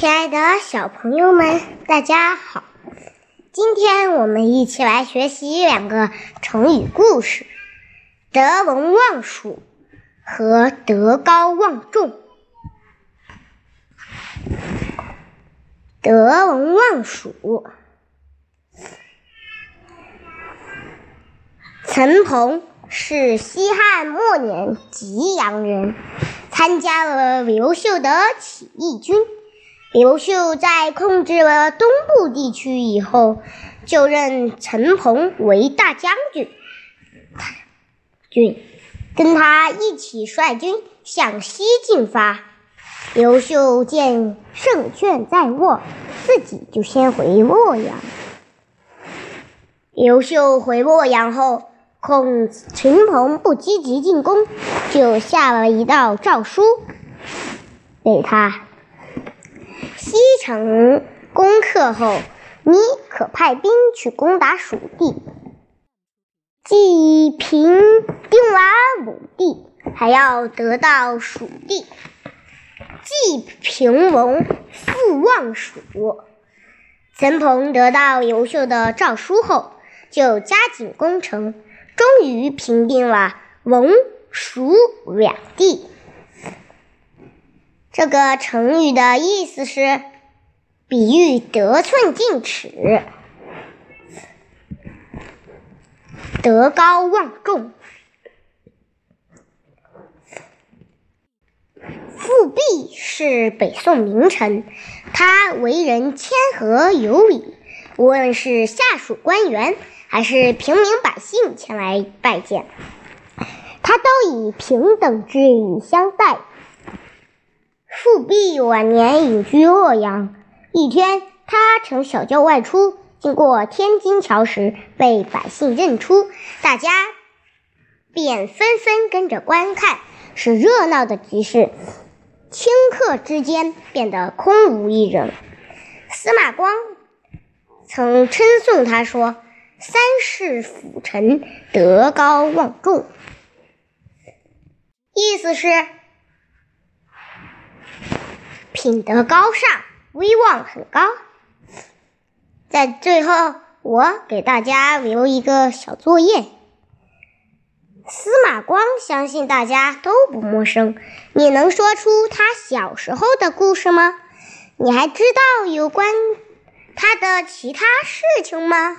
亲爱的小朋友们，大家好！今天我们一起来学习两个成语故事：德文望蜀和德高望重。德文望蜀，陈鹏是西汉末年吉阳人，参加了刘秀的起义军。刘秀在控制了东部地区以后，就任陈鹏为大将军，军跟他一起率军向西进发。刘秀见胜券在握，自己就先回洛阳。刘秀回洛阳后，恐陈鹏不积极进攻，就下了一道诏书给他。西城攻克后，你可派兵去攻打蜀地，既平定了武帝，还要得到蜀地，既平文复望蜀。陈鹏得到刘秀的诏书后，就加紧攻城，终于平定了文、蜀两地。这个成语的意思是比喻得寸进尺、德高望重。富弼是北宋名臣，他为人谦和有礼，无论是下属官员还是平民百姓前来拜见，他都以平等之礼相待。富弼晚年隐居洛阳。一天，他乘小轿外出，经过天津桥时，被百姓认出，大家便纷纷跟着观看，是热闹的集市。顷刻之间，变得空无一人。司马光曾称颂他说：“三世辅臣，德高望重。”意思是。品德高尚，威望很高。在最后，我给大家留一个小作业。司马光相信大家都不陌生，你能说出他小时候的故事吗？你还知道有关他的其他事情吗？